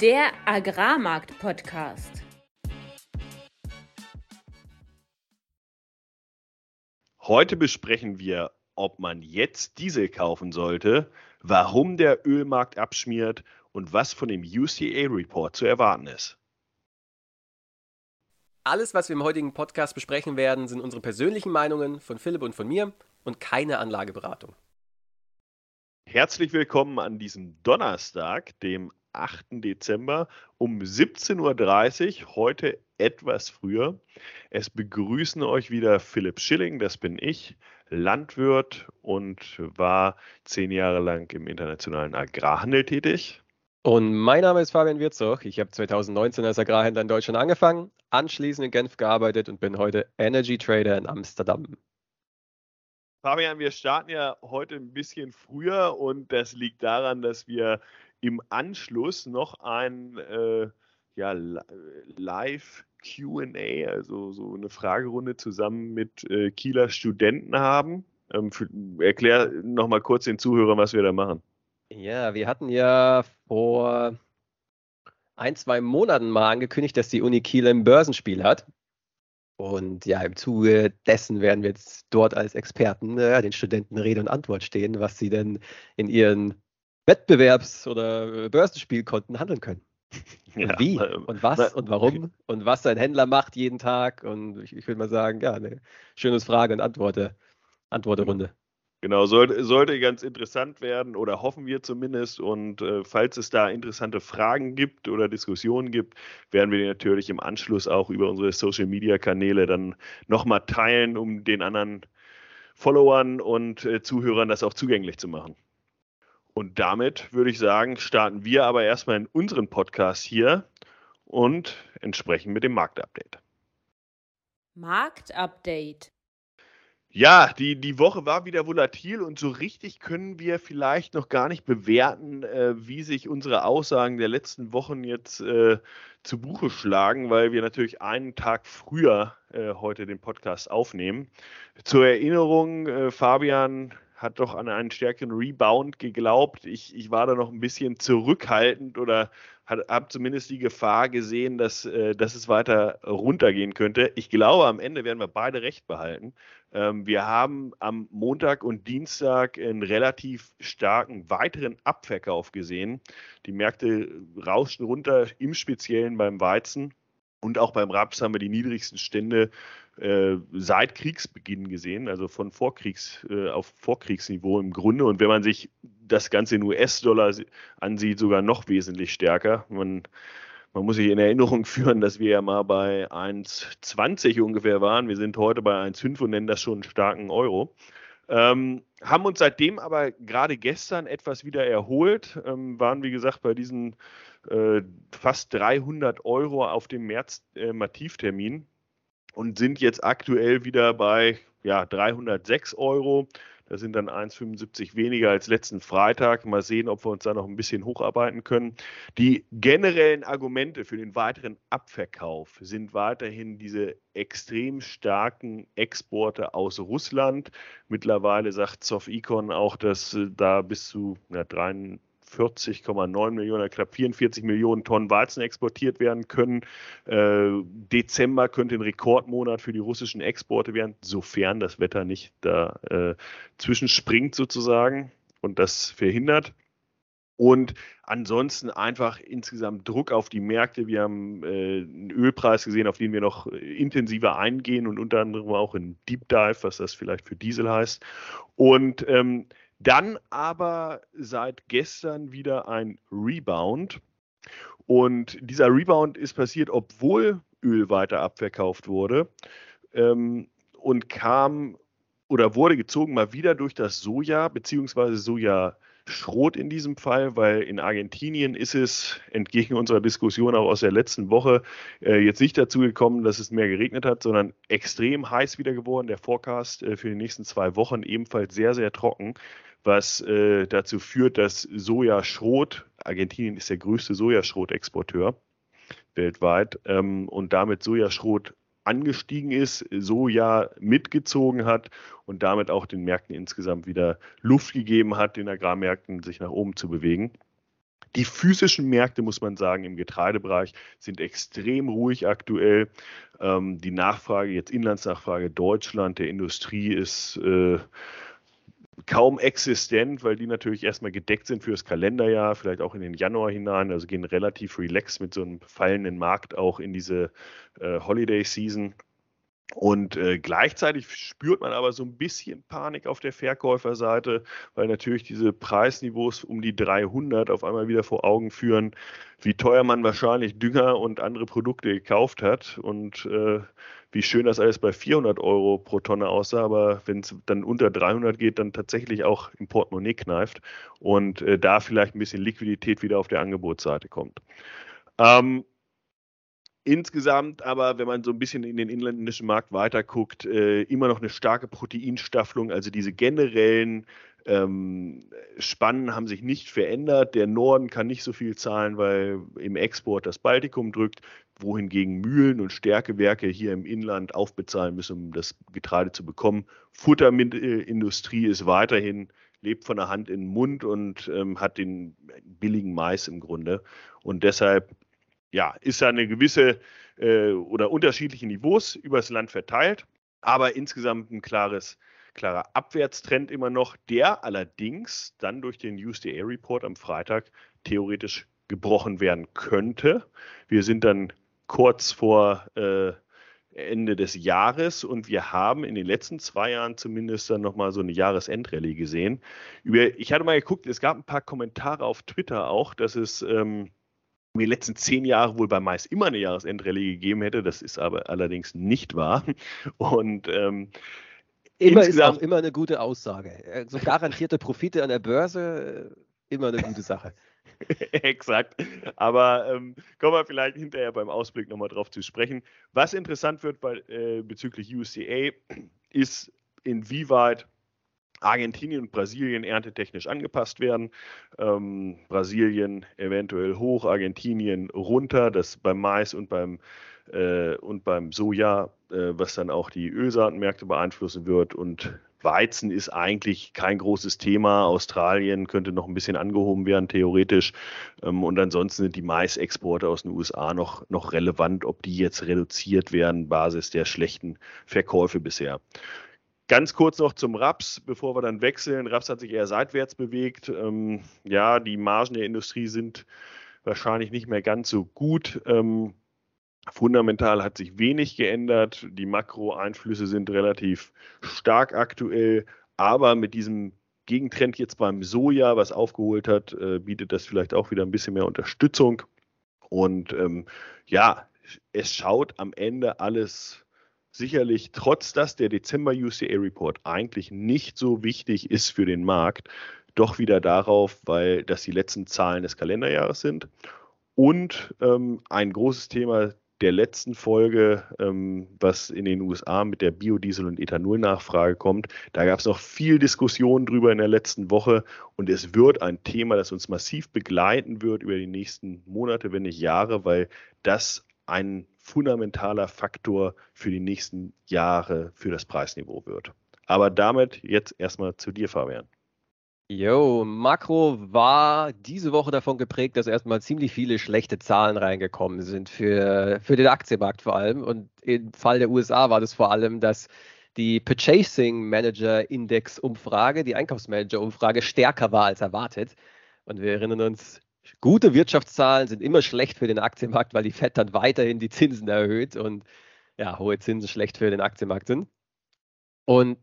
Der Agrarmarkt-Podcast. Heute besprechen wir, ob man jetzt Diesel kaufen sollte, warum der Ölmarkt abschmiert und was von dem UCA-Report zu erwarten ist. Alles, was wir im heutigen Podcast besprechen werden, sind unsere persönlichen Meinungen von Philipp und von mir und keine Anlageberatung. Herzlich willkommen an diesem Donnerstag, dem 8. Dezember um 17.30 Uhr, heute etwas früher. Es begrüßen euch wieder Philipp Schilling, das bin ich, Landwirt und war zehn Jahre lang im internationalen Agrarhandel tätig. Und mein Name ist Fabian Wirzog. Ich habe 2019 als Agrarhändler in Deutschland angefangen, anschließend in Genf gearbeitet und bin heute Energy Trader in Amsterdam. Fabian, wir starten ja heute ein bisschen früher und das liegt daran, dass wir im Anschluss noch ein äh, ja, Live QA, also so eine Fragerunde zusammen mit äh, Kieler Studenten haben. Ähm, für, erklär nochmal kurz den Zuhörern, was wir da machen. Ja, wir hatten ja vor ein, zwei Monaten mal angekündigt, dass die Uni Kiel ein Börsenspiel hat. Und ja, im Zuge dessen werden wir jetzt dort als Experten äh, den Studenten Rede und Antwort stehen, was sie denn in ihren Wettbewerbs- oder Börsenspielkonten handeln können. Und ja, wie und was und warum und was ein Händler macht jeden Tag. Und ich, ich würde mal sagen, ja, eine schöne Frage- und Antworte, Antworterunde. Genau, sollte, sollte ganz interessant werden oder hoffen wir zumindest. Und äh, falls es da interessante Fragen gibt oder Diskussionen gibt, werden wir die natürlich im Anschluss auch über unsere Social-Media-Kanäle dann nochmal teilen, um den anderen Followern und äh, Zuhörern das auch zugänglich zu machen. Und damit würde ich sagen, starten wir aber erstmal in unseren Podcast hier und entsprechen mit dem Marktupdate. Marktupdate. Ja, die, die Woche war wieder volatil und so richtig können wir vielleicht noch gar nicht bewerten, äh, wie sich unsere Aussagen der letzten Wochen jetzt äh, zu Buche schlagen, weil wir natürlich einen Tag früher äh, heute den Podcast aufnehmen. Zur Erinnerung, äh, Fabian hat doch an einen stärkeren Rebound geglaubt. Ich, ich war da noch ein bisschen zurückhaltend oder habe zumindest die Gefahr gesehen, dass, äh, dass es weiter runtergehen könnte. Ich glaube, am Ende werden wir beide recht behalten. Ähm, wir haben am Montag und Dienstag einen relativ starken weiteren Abverkauf gesehen. Die Märkte rauschten runter, im Speziellen beim Weizen. Und auch beim Raps haben wir die niedrigsten Stände äh, seit Kriegsbeginn gesehen, also von Vorkriegs, äh, auf Vorkriegsniveau im Grunde. Und wenn man sich das Ganze in US-Dollar ansieht, sogar noch wesentlich stärker. Man, man muss sich in Erinnerung führen, dass wir ja mal bei 1,20 ungefähr waren. Wir sind heute bei 1,5 und nennen das schon einen starken Euro. Ähm, haben uns seitdem aber gerade gestern etwas wieder erholt, ähm, waren wie gesagt bei diesen äh, fast 300 Euro auf dem März-Mativtermin äh, und sind jetzt aktuell wieder bei ja, 306 Euro. Das sind dann 1,75 weniger als letzten Freitag. Mal sehen, ob wir uns da noch ein bisschen hocharbeiten können. Die generellen Argumente für den weiteren Abverkauf sind weiterhin diese extrem starken Exporte aus Russland. Mittlerweile sagt Softicon auch, dass äh, da bis zu ja, 3, 40,9 Millionen, knapp 44 Millionen Tonnen Weizen exportiert werden können. Äh, Dezember könnte ein Rekordmonat für die russischen Exporte werden, sofern das Wetter nicht dazwischen äh, springt sozusagen und das verhindert. Und ansonsten einfach insgesamt Druck auf die Märkte. Wir haben äh, einen Ölpreis gesehen, auf den wir noch intensiver eingehen und unter anderem auch in Deep Dive, was das vielleicht für Diesel heißt. Und ähm, dann aber seit gestern wieder ein Rebound. Und dieser Rebound ist passiert, obwohl Öl weiter abverkauft wurde ähm, und kam oder wurde gezogen mal wieder durch das Soja bzw. Soja Schrot in diesem Fall, weil in Argentinien ist es entgegen unserer Diskussion auch aus der letzten Woche äh, jetzt nicht dazu gekommen, dass es mehr geregnet hat, sondern extrem heiß wieder geworden. Der Forecast äh, für die nächsten zwei Wochen ebenfalls sehr, sehr trocken, was äh, dazu führt, dass Sojaschrot, Argentinien ist der größte Sojaschrotexporteur weltweit ähm, und damit Sojaschrot angestiegen ist, Soja mitgezogen hat und damit auch den Märkten insgesamt wieder Luft gegeben hat, den Agrarmärkten sich nach oben zu bewegen. Die physischen Märkte, muss man sagen, im Getreidebereich sind extrem ruhig aktuell. Ähm, die Nachfrage, jetzt Inlandsnachfrage Deutschland, der Industrie ist äh, kaum existent, weil die natürlich erstmal gedeckt sind für das Kalenderjahr, vielleicht auch in den Januar hinein, also gehen relativ relaxed mit so einem fallenden Markt auch in diese äh, Holiday Season. Und äh, gleichzeitig spürt man aber so ein bisschen Panik auf der Verkäuferseite, weil natürlich diese Preisniveaus um die 300 auf einmal wieder vor Augen führen, wie teuer man wahrscheinlich Dünger und andere Produkte gekauft hat und äh, wie schön das alles bei 400 Euro pro Tonne aussah, aber wenn es dann unter 300 geht, dann tatsächlich auch im Portemonnaie kneift und äh, da vielleicht ein bisschen Liquidität wieder auf der Angebotsseite kommt. Ähm, Insgesamt aber, wenn man so ein bisschen in den inländischen Markt weiterguckt, äh, immer noch eine starke Proteinstaffelung. Also diese generellen ähm, Spannen haben sich nicht verändert. Der Norden kann nicht so viel zahlen, weil im Export das Baltikum drückt, wohingegen Mühlen und Stärkewerke hier im Inland aufbezahlen müssen, um das Getreide zu bekommen. Futtermittelindustrie ist weiterhin lebt von der Hand in den Mund und ähm, hat den billigen Mais im Grunde. Und deshalb ja, ist da eine gewisse äh, oder unterschiedliche Niveaus übers Land verteilt, aber insgesamt ein klares, klarer Abwärtstrend immer noch, der allerdings dann durch den USDA-Report am Freitag theoretisch gebrochen werden könnte. Wir sind dann kurz vor äh, Ende des Jahres und wir haben in den letzten zwei Jahren zumindest dann nochmal so eine Jahresendrallye gesehen. Über, ich hatte mal geguckt, es gab ein paar Kommentare auf Twitter auch, dass es ähm, die letzten zehn Jahre wohl bei Mais immer eine Jahresendrallye gegeben hätte. Das ist aber allerdings nicht wahr. Und ähm, immer ist auch immer eine gute Aussage. So garantierte Profite an der Börse, äh, immer eine gute Sache. Exakt. Aber ähm, kommen wir vielleicht hinterher beim Ausblick nochmal drauf zu sprechen. Was interessant wird bei, äh, bezüglich USDA ist, inwieweit Argentinien und Brasilien erntetechnisch angepasst werden. Ähm, Brasilien eventuell hoch, Argentinien runter, das beim Mais und beim, äh, und beim Soja, äh, was dann auch die Ölsaatenmärkte beeinflussen wird. Und Weizen ist eigentlich kein großes Thema. Australien könnte noch ein bisschen angehoben werden, theoretisch. Ähm, und ansonsten sind die Maisexporte aus den USA noch, noch relevant, ob die jetzt reduziert werden, Basis der schlechten Verkäufe bisher. Ganz kurz noch zum Raps, bevor wir dann wechseln. Raps hat sich eher seitwärts bewegt. Ähm, ja, die Margen der Industrie sind wahrscheinlich nicht mehr ganz so gut. Fundamental hat sich wenig geändert. Die Makroeinflüsse sind relativ stark aktuell, aber mit diesem Gegentrend jetzt beim Soja, was aufgeholt hat, äh, bietet das vielleicht auch wieder ein bisschen mehr Unterstützung. Und ähm, ja, es schaut am Ende alles sicherlich, trotz dass der Dezember UCA Report eigentlich nicht so wichtig ist für den Markt, doch wieder darauf, weil das die letzten Zahlen des Kalenderjahres sind. Und ähm, ein großes Thema der letzten Folge, ähm, was in den USA mit der Biodiesel- und Ethanolnachfrage kommt. Da gab es noch viel Diskussion drüber in der letzten Woche und es wird ein Thema, das uns massiv begleiten wird über die nächsten Monate, wenn nicht Jahre, weil das ein fundamentaler Faktor für die nächsten Jahre für das Preisniveau wird. Aber damit jetzt erstmal zu dir, Fabian. Jo, Makro war diese Woche davon geprägt, dass erstmal ziemlich viele schlechte Zahlen reingekommen sind für, für den Aktienmarkt vor allem. Und im Fall der USA war das vor allem, dass die Purchasing Manager Index Umfrage, die Einkaufsmanager Umfrage stärker war als erwartet. Und wir erinnern uns, Gute Wirtschaftszahlen sind immer schlecht für den Aktienmarkt, weil die FED dann weiterhin die Zinsen erhöht und ja, hohe Zinsen schlecht für den Aktienmarkt sind. Und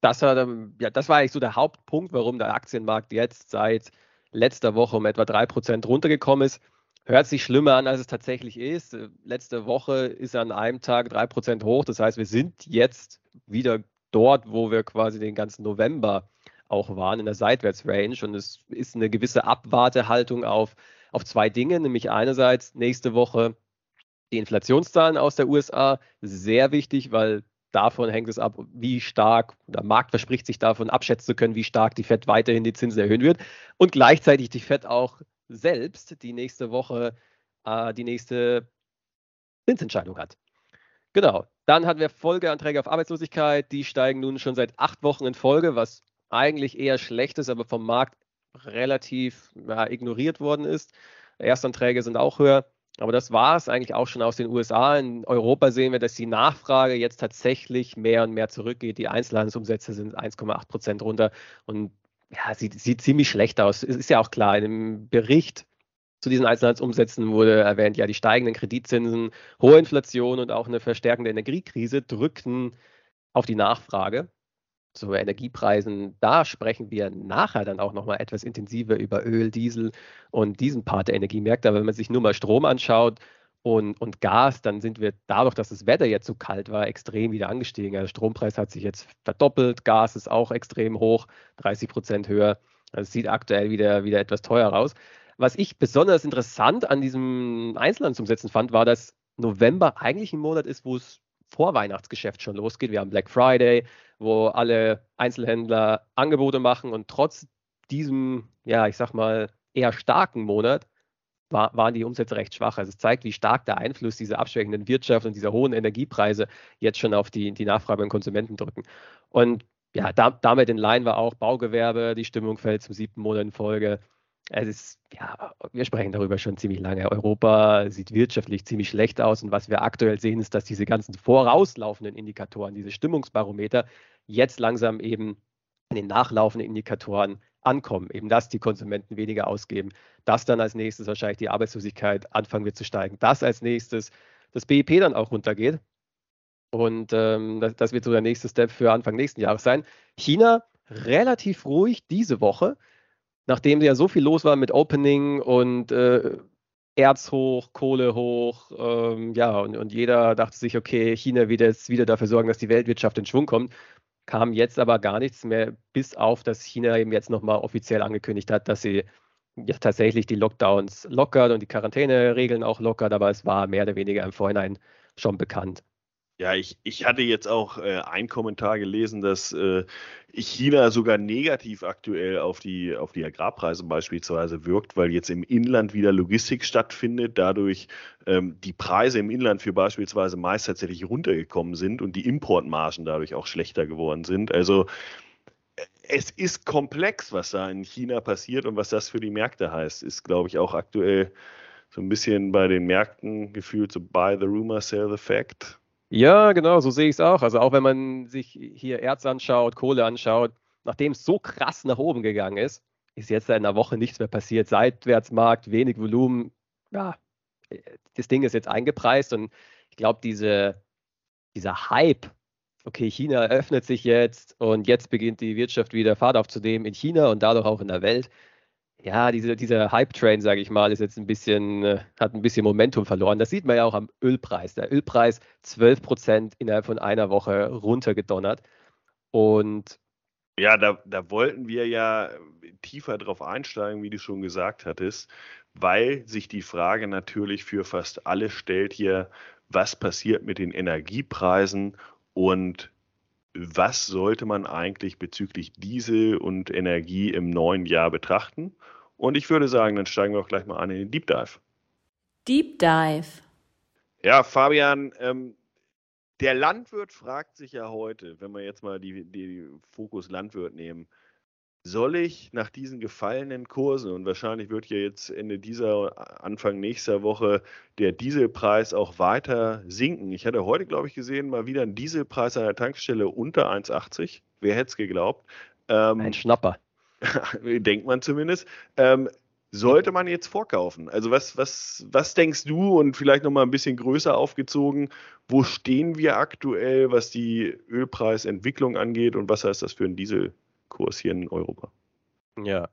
das, hat, ja, das war eigentlich so der Hauptpunkt, warum der Aktienmarkt jetzt seit letzter Woche um etwa 3% runtergekommen ist. Hört sich schlimmer an, als es tatsächlich ist. Letzte Woche ist an einem Tag 3% hoch. Das heißt, wir sind jetzt wieder dort, wo wir quasi den ganzen November auch waren in der Seitwärtsrange. Und es ist eine gewisse Abwartehaltung auf, auf zwei Dinge, nämlich einerseits nächste Woche die Inflationszahlen aus der USA, sehr wichtig, weil davon hängt es ab, wie stark, der Markt verspricht sich davon abschätzen zu können, wie stark die FED weiterhin die Zinsen erhöhen wird. Und gleichzeitig die FED auch selbst die nächste Woche äh, die nächste Zinsentscheidung hat. Genau. Dann hatten wir Folgeanträge auf Arbeitslosigkeit. Die steigen nun schon seit acht Wochen in Folge, was eigentlich eher schlecht ist, aber vom Markt relativ ja, ignoriert worden ist. Erstanträge sind auch höher. Aber das war es eigentlich auch schon aus den USA. In Europa sehen wir, dass die Nachfrage jetzt tatsächlich mehr und mehr zurückgeht. Die Einzelhandelsumsätze sind 1,8 Prozent runter und ja, sieht, sieht ziemlich schlecht aus. Es ist ja auch klar, in dem Bericht zu diesen Einzelhandelsumsätzen wurde erwähnt, ja, die steigenden Kreditzinsen, hohe Inflation und auch eine verstärkende Energiekrise drückten auf die Nachfrage zu Energiepreisen, da sprechen wir nachher dann auch nochmal etwas intensiver über Öl, Diesel und diesen Part der Energiemärkte. Aber wenn man sich nur mal Strom anschaut und, und Gas, dann sind wir dadurch, dass das Wetter jetzt so kalt war, extrem wieder angestiegen. Der Strompreis hat sich jetzt verdoppelt, Gas ist auch extrem hoch, 30 Prozent höher. Also es sieht aktuell wieder, wieder etwas teuer aus. Was ich besonders interessant an diesem Einzelhandelsumsetzen fand, war, dass November eigentlich ein Monat ist, wo es Vorweihnachtsgeschäft schon losgeht. Wir haben Black Friday, wo alle Einzelhändler Angebote machen und trotz diesem, ja, ich sag mal, eher starken Monat war, waren die Umsätze recht schwach. Also es zeigt, wie stark der Einfluss dieser abschwächenden Wirtschaft und dieser hohen Energiepreise jetzt schon auf die, die Nachfrage beim Konsumenten drücken. Und ja, da, damit in Line war auch Baugewerbe, die Stimmung fällt zum siebten Monat in Folge es ist, ja, wir sprechen darüber schon ziemlich lange. Europa sieht wirtschaftlich ziemlich schlecht aus und was wir aktuell sehen, ist, dass diese ganzen vorauslaufenden Indikatoren, diese Stimmungsbarometer, jetzt langsam eben in den nachlaufenden Indikatoren ankommen. Eben, dass die Konsumenten weniger ausgeben, dass dann als nächstes wahrscheinlich die Arbeitslosigkeit anfangen wird zu steigen, dass als nächstes das BIP dann auch runtergeht. Und ähm, das, das wird so der nächste Step für Anfang nächsten Jahres sein. China relativ ruhig diese Woche nachdem ja so viel los war mit Opening und äh, Erz hoch, Kohle hoch, ähm, ja, und, und jeder dachte sich, okay, China wird jetzt wieder dafür sorgen, dass die Weltwirtschaft in Schwung kommt, kam jetzt aber gar nichts mehr, bis auf, dass China eben jetzt nochmal offiziell angekündigt hat, dass sie ja tatsächlich die Lockdowns lockert und die Quarantäneregeln auch lockert, aber es war mehr oder weniger im Vorhinein schon bekannt. Ja, ich, ich hatte jetzt auch äh, einen Kommentar gelesen, dass äh, China sogar negativ aktuell auf die, auf die Agrarpreise beispielsweise wirkt, weil jetzt im Inland wieder Logistik stattfindet, dadurch ähm, die Preise im Inland für beispielsweise Mais tatsächlich runtergekommen sind und die Importmargen dadurch auch schlechter geworden sind. Also äh, es ist komplex, was da in China passiert und was das für die Märkte heißt, ist, glaube ich, auch aktuell so ein bisschen bei den Märkten gefühlt so buy the rumor, sell the fact. Ja, genau, so sehe ich es auch. Also auch wenn man sich hier Erz anschaut, Kohle anschaut, nachdem es so krass nach oben gegangen ist, ist jetzt in einer Woche nichts mehr passiert. Seitwärtsmarkt, wenig Volumen. Ja, das Ding ist jetzt eingepreist und ich glaube, diese, dieser Hype, okay, China öffnet sich jetzt und jetzt beginnt die Wirtschaft wieder Fahrt aufzunehmen in China und dadurch auch in der Welt, ja, diese, dieser Hype-Train, sage ich mal, ist jetzt ein bisschen, äh, hat ein bisschen Momentum verloren. Das sieht man ja auch am Ölpreis. Der Ölpreis 12 Prozent innerhalb von einer Woche runtergedonnert. Und ja, da, da wollten wir ja tiefer drauf einsteigen, wie du schon gesagt hattest, weil sich die Frage natürlich für fast alle stellt hier, was passiert mit den Energiepreisen und was sollte man eigentlich bezüglich Diesel und Energie im neuen Jahr betrachten? Und ich würde sagen, dann steigen wir auch gleich mal an in den Deep Dive. Deep Dive. Ja, Fabian, ähm, der Landwirt fragt sich ja heute, wenn wir jetzt mal die, die Fokus Landwirt nehmen, soll ich nach diesen gefallenen Kursen und wahrscheinlich wird ja jetzt Ende dieser, Anfang nächster Woche der Dieselpreis auch weiter sinken. Ich hatte heute, glaube ich, gesehen, mal wieder einen Dieselpreis an der Tankstelle unter 1,80. Wer hätte es geglaubt? Ähm, Ein Schnapper. denkt man zumindest. Ähm, sollte man jetzt vorkaufen? Also was, was, was denkst du und vielleicht nochmal ein bisschen größer aufgezogen, wo stehen wir aktuell, was die Ölpreisentwicklung angeht und was heißt das für einen Diesel? Kurs hier in Europa. Ja.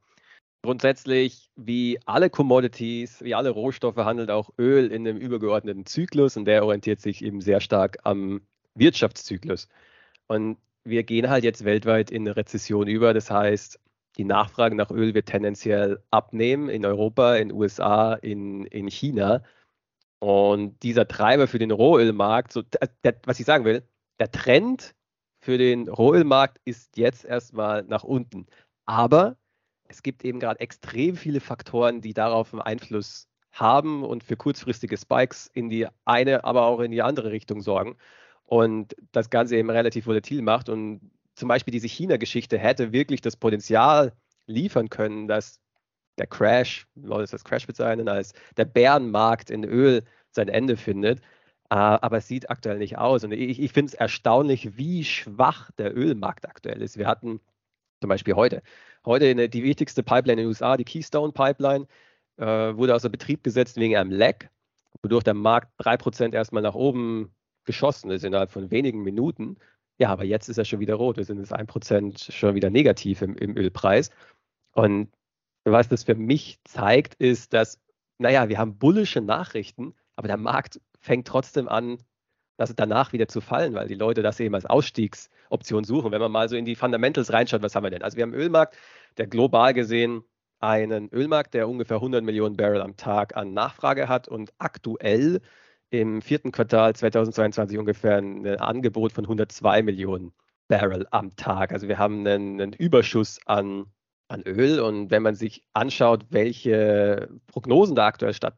Grundsätzlich, wie alle Commodities, wie alle Rohstoffe, handelt auch Öl in einem übergeordneten Zyklus und der orientiert sich eben sehr stark am Wirtschaftszyklus. Und wir gehen halt jetzt weltweit in eine Rezession über. Das heißt, die Nachfrage nach Öl wird tendenziell abnehmen in Europa, in den USA, in, in China. Und dieser Treiber für den Rohölmarkt, so, der, was ich sagen will, der Trend für den Rohölmarkt ist jetzt erstmal nach unten. Aber es gibt eben gerade extrem viele Faktoren, die darauf einen Einfluss haben und für kurzfristige Spikes in die eine, aber auch in die andere Richtung sorgen. Und das Ganze eben relativ volatil macht. Und zum Beispiel diese China-Geschichte hätte wirklich das Potenzial, liefern können, dass der Crash, Leute das Crash bezeichnen, als der Bärenmarkt in Öl sein Ende findet. Äh, aber es sieht aktuell nicht aus. Und ich, ich finde es erstaunlich, wie schwach der Ölmarkt aktuell ist. Wir hatten zum Beispiel heute, heute eine, die wichtigste Pipeline in den USA, die Keystone Pipeline, äh, wurde außer Betrieb gesetzt wegen einem Lag, wodurch der Markt 3% erstmal nach oben geschossen ist innerhalb von wenigen Minuten. Ja, aber jetzt ist er schon wieder rot. Wir sind jetzt 1% schon wieder negativ im, im Ölpreis. Und was das für mich zeigt, ist, dass, naja, wir haben bullische Nachrichten, aber der Markt fängt trotzdem an, das danach wieder zu fallen, weil die Leute das eben als Ausstiegsoption suchen. Wenn man mal so in die Fundamentals reinschaut, was haben wir denn? Also wir haben einen Ölmarkt, der global gesehen einen Ölmarkt, der ungefähr 100 Millionen Barrel am Tag an Nachfrage hat und aktuell im vierten Quartal 2022 ungefähr ein Angebot von 102 Millionen Barrel am Tag. Also wir haben einen, einen Überschuss an, an Öl und wenn man sich anschaut, welche Prognosen da aktuell statt,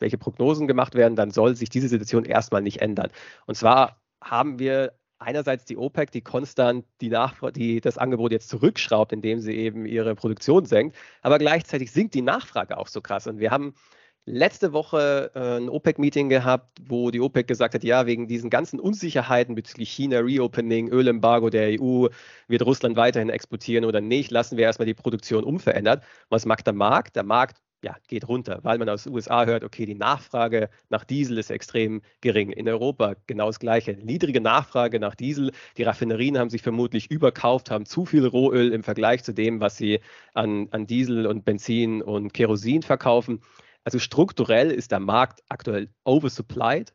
welche Prognosen gemacht werden, dann soll sich diese Situation erstmal nicht ändern. Und zwar haben wir einerseits die OPEC, die konstant die, Nachfrage, die das Angebot jetzt zurückschraubt, indem sie eben ihre Produktion senkt, aber gleichzeitig sinkt die Nachfrage auch so krass. Und wir haben letzte Woche äh, ein OPEC-Meeting gehabt, wo die OPEC gesagt hat, ja, wegen diesen ganzen Unsicherheiten bezüglich China, Reopening, Ölembargo der EU, wird Russland weiterhin exportieren oder nicht, lassen wir erstmal die Produktion unverändert. Was macht der Markt? Der Markt ja, geht runter, weil man aus den USA hört, okay, die Nachfrage nach Diesel ist extrem gering. In Europa genau das Gleiche. Niedrige Nachfrage nach Diesel. Die Raffinerien haben sich vermutlich überkauft, haben zu viel Rohöl im Vergleich zu dem, was sie an, an Diesel und Benzin und Kerosin verkaufen. Also strukturell ist der Markt aktuell oversupplied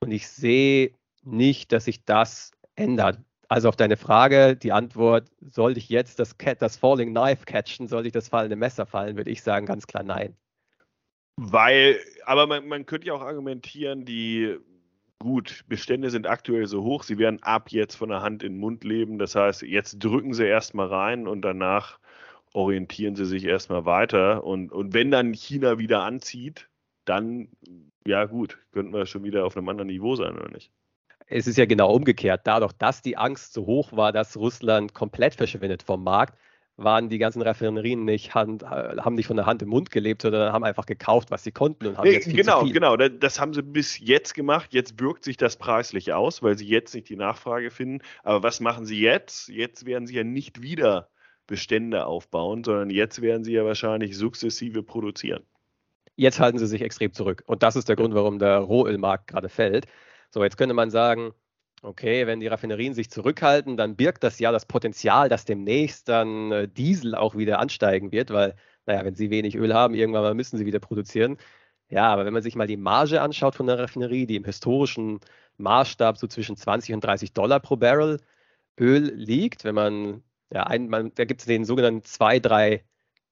und ich sehe nicht, dass sich das ändert. Also auf deine Frage, die Antwort, sollte ich jetzt das, das Falling Knife catchen, sollte ich das fallende Messer fallen, würde ich sagen ganz klar nein. Weil, aber man, man könnte ja auch argumentieren, die gut, Bestände sind aktuell so hoch, sie werden ab jetzt von der Hand in den Mund leben. Das heißt, jetzt drücken sie erstmal rein und danach orientieren sie sich erstmal weiter. Und, und wenn dann China wieder anzieht, dann, ja gut, könnten wir schon wieder auf einem anderen Niveau sein, oder nicht? Es ist ja genau umgekehrt. Dadurch, dass die Angst so hoch war, dass Russland komplett verschwindet vom Markt, waren die ganzen Raffinerien nicht, Hand, haben nicht von der Hand im Mund gelebt, sondern haben einfach gekauft, was sie konnten und haben nee, jetzt viel Genau, zu viel. genau. Das haben sie bis jetzt gemacht. Jetzt wirkt sich das preislich aus, weil sie jetzt nicht die Nachfrage finden. Aber was machen sie jetzt? Jetzt werden sie ja nicht wieder Bestände aufbauen, sondern jetzt werden sie ja wahrscheinlich sukzessive produzieren. Jetzt halten sie sich extrem zurück. Und das ist der Grund, warum der Rohölmarkt gerade fällt. So, jetzt könnte man sagen, okay, wenn die Raffinerien sich zurückhalten, dann birgt das ja das Potenzial, dass demnächst dann äh, Diesel auch wieder ansteigen wird, weil, naja, wenn sie wenig Öl haben, irgendwann mal müssen sie wieder produzieren. Ja, aber wenn man sich mal die Marge anschaut von der Raffinerie, die im historischen Maßstab so zwischen 20 und 30 Dollar pro Barrel Öl liegt, wenn man, ja, ein, man, da gibt es den sogenannten 2, 3,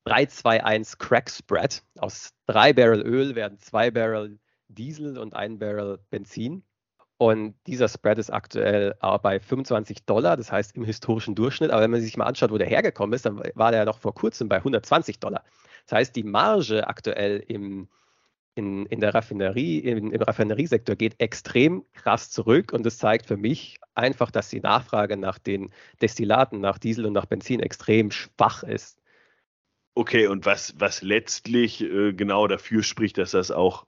3, 2, 1 Crack Spread. Aus drei Barrel Öl werden zwei Barrel Diesel und ein Barrel Benzin. Und dieser Spread ist aktuell bei 25 Dollar, das heißt im historischen Durchschnitt. Aber wenn man sich mal anschaut, wo der hergekommen ist, dann war der ja noch vor kurzem bei 120 Dollar. Das heißt, die Marge aktuell im, in, in der Raffinerie, im, im Raffineriesektor geht extrem krass zurück. Und das zeigt für mich einfach, dass die Nachfrage nach den Destillaten, nach Diesel und nach Benzin extrem schwach ist. Okay, und was, was letztlich äh, genau dafür spricht, dass das auch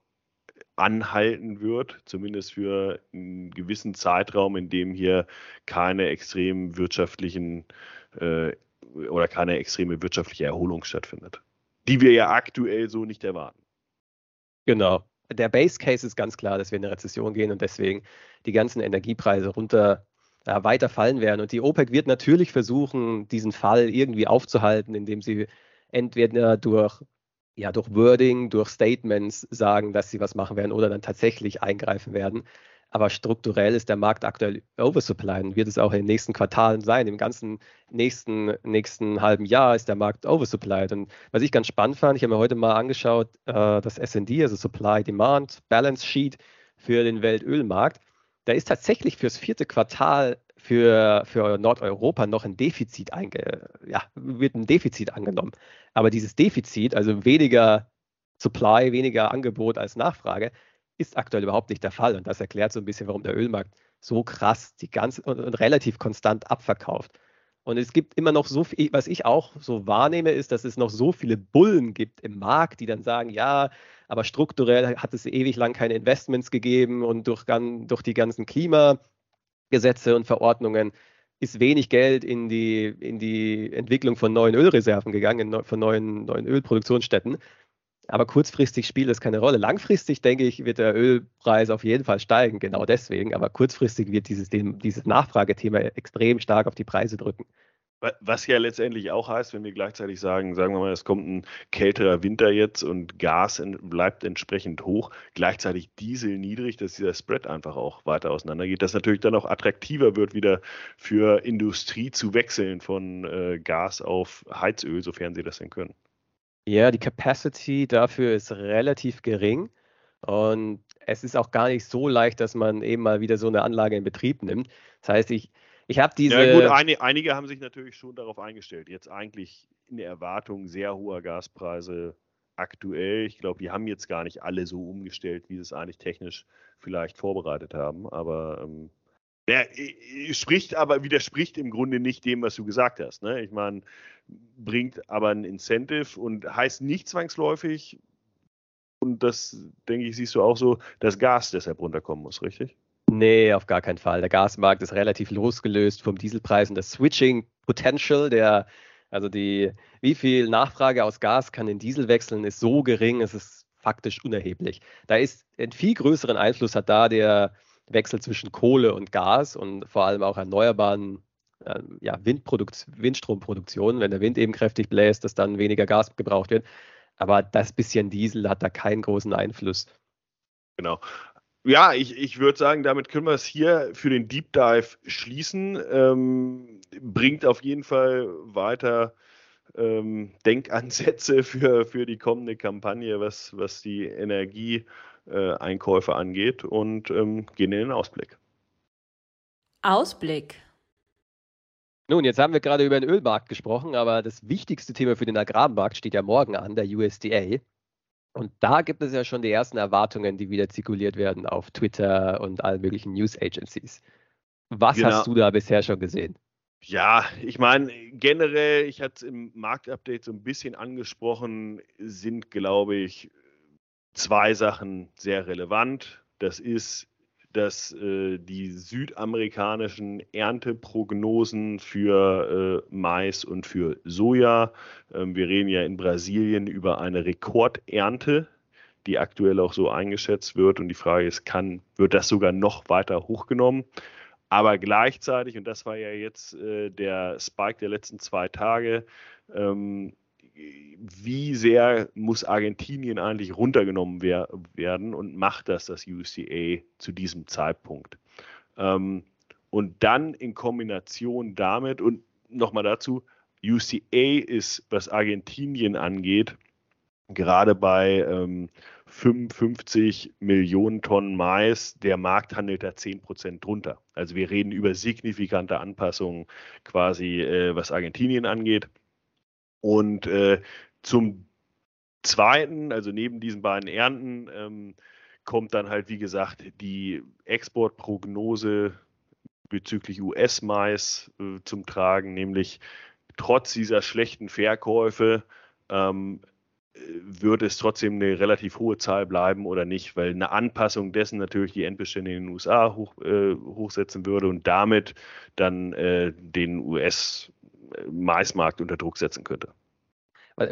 anhalten wird, zumindest für einen gewissen Zeitraum, in dem hier keine extremen wirtschaftlichen äh, oder keine extreme wirtschaftliche Erholung stattfindet. Die wir ja aktuell so nicht erwarten. Genau. Der Base Case ist ganz klar, dass wir in eine Rezession gehen und deswegen die ganzen Energiepreise runter äh, weiter fallen werden. Und die OPEC wird natürlich versuchen, diesen Fall irgendwie aufzuhalten, indem sie entweder durch ja, durch Wording, durch Statements sagen, dass sie was machen werden oder dann tatsächlich eingreifen werden. Aber strukturell ist der Markt aktuell oversupply und wird es auch in den nächsten Quartalen sein. Im ganzen nächsten, nächsten halben Jahr ist der Markt oversupplied. Und was ich ganz spannend fand, ich habe mir heute mal angeschaut, äh, das SD, also Supply Demand Balance Sheet für den Weltölmarkt. Da ist tatsächlich fürs vierte Quartal für, für Nordeuropa noch ein Defizit einge, ja, wird ein Defizit angenommen. Aber dieses Defizit, also weniger Supply, weniger Angebot als Nachfrage, ist aktuell überhaupt nicht der Fall. Und das erklärt so ein bisschen, warum der Ölmarkt so krass die ganze und, und relativ konstant abverkauft. Und es gibt immer noch so viel, was ich auch so wahrnehme, ist, dass es noch so viele Bullen gibt im Markt, die dann sagen, ja, aber strukturell hat es ewig lang keine Investments gegeben und durch, durch die ganzen Klimagesetze und Verordnungen ist wenig Geld in die, in die Entwicklung von neuen Ölreserven gegangen, von neuen, neuen Ölproduktionsstätten. Aber kurzfristig spielt das keine Rolle. Langfristig, denke ich, wird der Ölpreis auf jeden Fall steigen, genau deswegen. Aber kurzfristig wird dieses, dieses Nachfragethema extrem stark auf die Preise drücken. Was ja letztendlich auch heißt, wenn wir gleichzeitig sagen, sagen wir mal, es kommt ein kälterer Winter jetzt und Gas bleibt entsprechend hoch, gleichzeitig Diesel niedrig, dass dieser Spread einfach auch weiter auseinandergeht, dass natürlich dann auch attraktiver wird, wieder für Industrie zu wechseln von äh, Gas auf Heizöl, sofern sie das denn können. Ja, die Capacity dafür ist relativ gering und es ist auch gar nicht so leicht, dass man eben mal wieder so eine Anlage in Betrieb nimmt. Das heißt, ich, ich habe diese. Ja, gut, eine, einige haben sich natürlich schon darauf eingestellt. Jetzt eigentlich in der Erwartung sehr hoher Gaspreise aktuell. Ich glaube, die haben jetzt gar nicht alle so umgestellt, wie sie es eigentlich technisch vielleicht vorbereitet haben. Aber ähm, ja, spricht aber, widerspricht im Grunde nicht dem, was du gesagt hast. Ne? Ich meine, bringt aber ein Incentive und heißt nicht zwangsläufig, und das denke ich, siehst du auch so, dass Gas deshalb runterkommen muss, richtig? Nee, auf gar keinen Fall. Der Gasmarkt ist relativ losgelöst vom Dieselpreis und das Switching Potential, der, also die, wie viel Nachfrage aus Gas kann in Diesel wechseln, ist so gering, es ist faktisch unerheblich. Da ist ein viel größeren Einfluss hat da der Wechsel zwischen Kohle und Gas und vor allem auch erneuerbaren äh, ja, Windstromproduktion, wenn der Wind eben kräftig bläst, dass dann weniger Gas gebraucht wird. Aber das bisschen Diesel hat da keinen großen Einfluss. Genau. Ja, ich, ich würde sagen, damit können wir es hier für den Deep Dive schließen. Ähm, bringt auf jeden Fall weiter ähm, Denkansätze für, für die kommende Kampagne, was, was die Energieeinkäufe äh, angeht und ähm, gehen in den Ausblick. Ausblick. Nun, jetzt haben wir gerade über den Ölmarkt gesprochen, aber das wichtigste Thema für den Agrarmarkt steht ja morgen an, der USDA. Und da gibt es ja schon die ersten Erwartungen, die wieder zirkuliert werden auf Twitter und allen möglichen News Agencies. Was genau. hast du da bisher schon gesehen? Ja, ich meine, generell, ich hatte es im Marktupdate so ein bisschen angesprochen, sind, glaube ich, zwei Sachen sehr relevant. Das ist dass äh, die südamerikanischen Ernteprognosen für äh, Mais und für Soja, äh, wir reden ja in Brasilien über eine Rekordernte, die aktuell auch so eingeschätzt wird. Und die Frage ist, kann, wird das sogar noch weiter hochgenommen? Aber gleichzeitig, und das war ja jetzt äh, der Spike der letzten zwei Tage, ähm, wie sehr muss Argentinien eigentlich runtergenommen wer werden und macht das das USDA zu diesem Zeitpunkt? Ähm, und dann in Kombination damit und nochmal dazu, UCA ist, was Argentinien angeht, gerade bei ähm, 55 Millionen Tonnen Mais, der Markt handelt da 10 Prozent drunter. Also wir reden über signifikante Anpassungen quasi, äh, was Argentinien angeht. Und äh, zum Zweiten, also neben diesen beiden Ernten, ähm, kommt dann halt, wie gesagt, die Exportprognose bezüglich US-Mais äh, zum Tragen, nämlich trotz dieser schlechten Verkäufe ähm, wird es trotzdem eine relativ hohe Zahl bleiben oder nicht, weil eine Anpassung dessen natürlich die Endbestände in den USA hoch, äh, hochsetzen würde und damit dann äh, den US-Maismarkt unter Druck setzen könnte.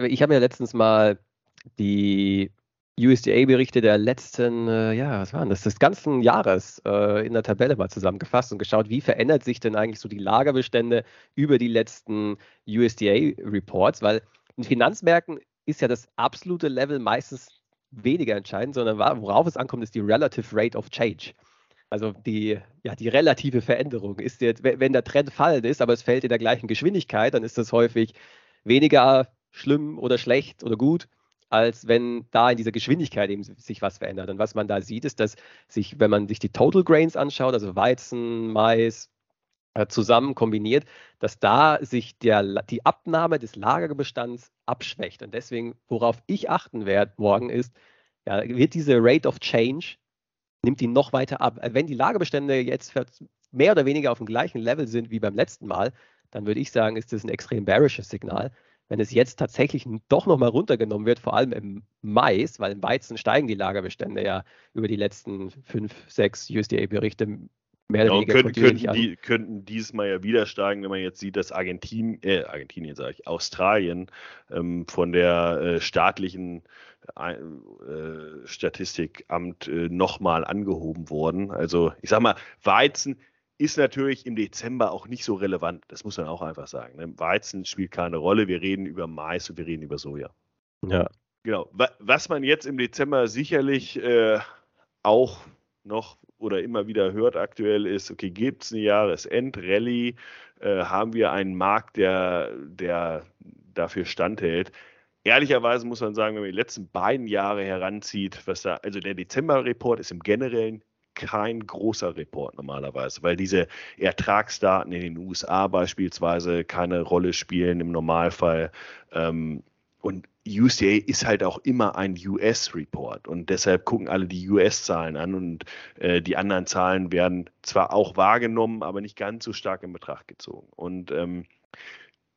Ich habe ja letztens mal die USDA-Berichte der letzten, äh, ja, was waren das, des ganzen Jahres äh, in der Tabelle mal zusammengefasst und geschaut, wie verändert sich denn eigentlich so die Lagerbestände über die letzten USDA-Reports, weil in Finanzmärkten ist ja das absolute Level meistens weniger entscheidend, sondern worauf es ankommt, ist die Relative Rate of Change. Also die, ja, die relative Veränderung. Ist jetzt, wenn der Trend fallend ist, aber es fällt in der gleichen Geschwindigkeit, dann ist das häufig weniger schlimm oder schlecht oder gut, als wenn da in dieser Geschwindigkeit eben sich was verändert. Und was man da sieht, ist, dass sich, wenn man sich die Total Grains anschaut, also Weizen, Mais, äh, zusammen kombiniert, dass da sich der, die Abnahme des Lagerbestands abschwächt. Und deswegen, worauf ich achten werde morgen ist, ja, wird diese Rate of Change, nimmt die noch weiter ab. Wenn die Lagerbestände jetzt mehr oder weniger auf dem gleichen Level sind wie beim letzten Mal, dann würde ich sagen, ist das ein extrem bearisches Signal. Wenn es jetzt tatsächlich doch nochmal runtergenommen wird, vor allem im Mais, weil im Weizen steigen die Lagerbestände ja über die letzten fünf, sechs USDA-Berichte mehr oder ja, weniger können, könnten, die, könnten dieses Mal ja wieder steigen, wenn man jetzt sieht, dass Argentin, äh, Argentinien, sage ich, Australien ähm, von der äh, staatlichen äh, Statistikamt äh, nochmal angehoben worden. Also ich sag mal, Weizen ist natürlich im Dezember auch nicht so relevant. Das muss man auch einfach sagen. Ne? Weizen spielt keine Rolle. Wir reden über Mais und wir reden über Soja. Ja. Genau. Was man jetzt im Dezember sicherlich äh, auch noch oder immer wieder hört aktuell ist, okay, gibt es eine Jahresendrallye? Äh, haben wir einen Markt, der, der dafür standhält? Ehrlicherweise muss man sagen, wenn man die letzten beiden Jahre heranzieht, was da, also der Dezember-Report ist im Generellen kein großer Report normalerweise, weil diese Ertragsdaten in den USA beispielsweise keine Rolle spielen im Normalfall. Ähm, und UCA ist halt auch immer ein US-Report und deshalb gucken alle die US-Zahlen an. Und äh, die anderen Zahlen werden zwar auch wahrgenommen, aber nicht ganz so stark in Betracht gezogen. Und ähm,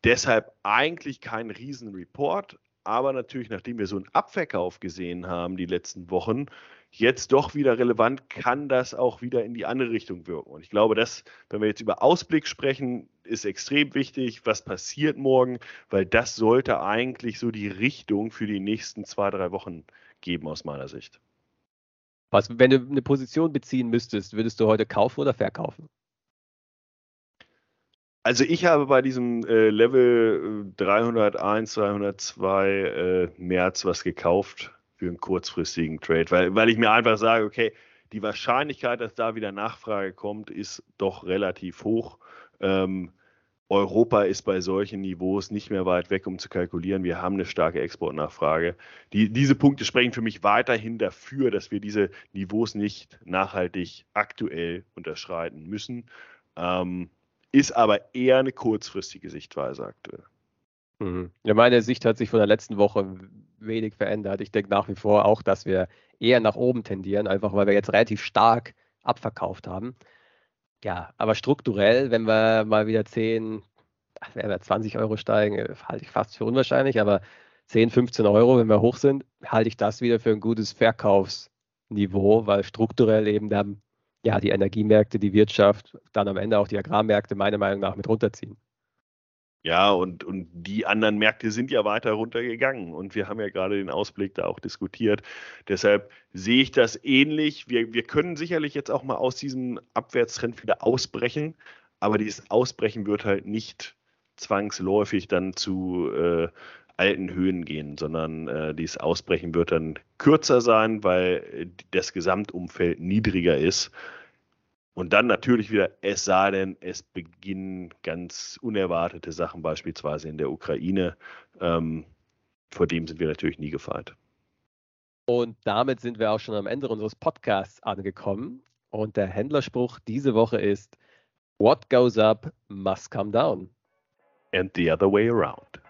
deshalb eigentlich kein Riesen-Report, aber natürlich, nachdem wir so einen Abverkauf gesehen haben die letzten Wochen, jetzt doch wieder relevant, kann das auch wieder in die andere Richtung wirken. Und ich glaube, dass, wenn wir jetzt über Ausblick sprechen, ist extrem wichtig, was passiert morgen, weil das sollte eigentlich so die Richtung für die nächsten zwei, drei Wochen geben, aus meiner Sicht. Was, wenn du eine Position beziehen müsstest, würdest du heute kaufen oder verkaufen? Also ich habe bei diesem äh, Level 301, 302 äh, März was gekauft für einen kurzfristigen Trade, weil, weil ich mir einfach sage, okay, die Wahrscheinlichkeit, dass da wieder Nachfrage kommt, ist doch relativ hoch. Ähm, Europa ist bei solchen Niveaus nicht mehr weit weg, um zu kalkulieren. Wir haben eine starke Exportnachfrage. Die, diese Punkte sprechen für mich weiterhin dafür, dass wir diese Niveaus nicht nachhaltig aktuell unterschreiten müssen. Ähm, ist aber eher eine kurzfristige Sichtweise aktuell. Mhm. Ja, meine Sicht hat sich von der letzten Woche wenig verändert. Ich denke nach wie vor auch, dass wir eher nach oben tendieren, einfach weil wir jetzt relativ stark abverkauft haben. Ja, aber strukturell, wenn wir mal wieder 10, wenn wir 20 Euro steigen, äh, halte ich fast für unwahrscheinlich, aber 10, 15 Euro, wenn wir hoch sind, halte ich das wieder für ein gutes Verkaufsniveau, weil strukturell eben dann ja die Energiemärkte, die Wirtschaft, dann am Ende auch die Agrarmärkte meiner Meinung nach mit runterziehen. Ja, und, und die anderen Märkte sind ja weiter runtergegangen. Und wir haben ja gerade den Ausblick da auch diskutiert. Deshalb sehe ich das ähnlich. Wir, wir können sicherlich jetzt auch mal aus diesem Abwärtstrend wieder ausbrechen. Aber dieses Ausbrechen wird halt nicht zwangsläufig dann zu äh, alten Höhen gehen, sondern äh, dieses Ausbrechen wird dann kürzer sein, weil das Gesamtumfeld niedriger ist. Und dann natürlich wieder, es sei denn, es beginnen ganz unerwartete Sachen, beispielsweise in der Ukraine. Ähm, vor dem sind wir natürlich nie gefeit. Und damit sind wir auch schon am Ende unseres Podcasts angekommen. Und der Händlerspruch diese Woche ist: What goes up must come down. And the other way around.